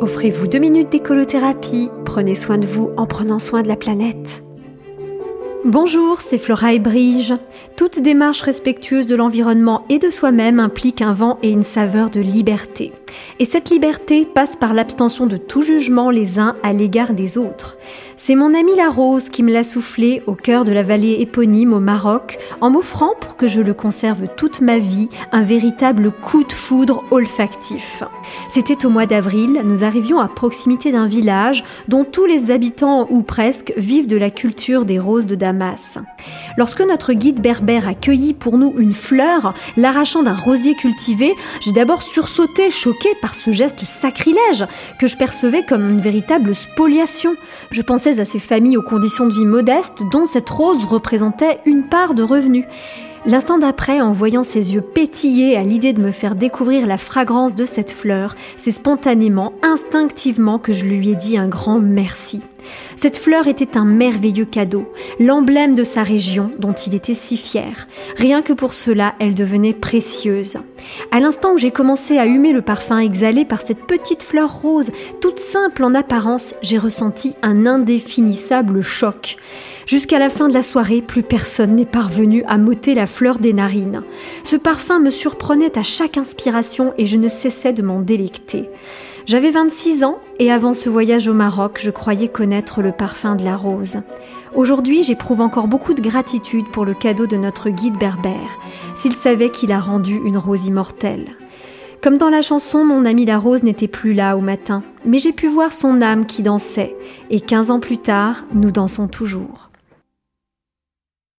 Offrez-vous deux minutes d'écolothérapie. Prenez soin de vous en prenant soin de la planète. Bonjour, c'est Flora et Brige. Toute démarche respectueuse de l'environnement et de soi-même implique un vent et une saveur de liberté. Et cette liberté passe par l'abstention de tout jugement les uns à l'égard des autres. C'est mon ami la rose qui me l'a soufflé au cœur de la vallée éponyme au Maroc, en m'offrant pour que je le conserve toute ma vie un véritable coup de foudre olfactif. C'était au mois d'avril, nous arrivions à proximité d'un village dont tous les habitants ou presque vivent de la culture des roses de Damas. Lorsque notre guide berbère a cueilli pour nous une fleur, l'arrachant d'un rosier cultivé, j'ai d'abord sursauté, choqué par ce geste sacrilège que je percevais comme une véritable spoliation. Je pensais à ces familles aux conditions de vie modestes dont cette rose représentait une part de revenus. L'instant d'après, en voyant ses yeux pétiller à l'idée de me faire découvrir la fragrance de cette fleur, c'est spontanément, instinctivement que je lui ai dit un grand merci. Cette fleur était un merveilleux cadeau, l'emblème de sa région dont il était si fier. Rien que pour cela, elle devenait précieuse. À l'instant où j'ai commencé à humer le parfum exhalé par cette petite fleur rose, toute simple en apparence, j'ai ressenti un indéfinissable choc. Jusqu'à la fin de la soirée, plus personne n'est parvenu à m'ôter la fleur des narines. Ce parfum me surprenait à chaque inspiration et je ne cessais de m'en délecter. J'avais 26 ans et avant ce voyage au Maroc, je croyais connaître le parfum de la rose. Aujourd'hui, j'éprouve encore beaucoup de gratitude pour le cadeau de notre guide berbère, s'il savait qu'il a rendu une rose immortelle. Comme dans la chanson, mon ami la rose n'était plus là au matin, mais j'ai pu voir son âme qui dansait, et 15 ans plus tard, nous dansons toujours.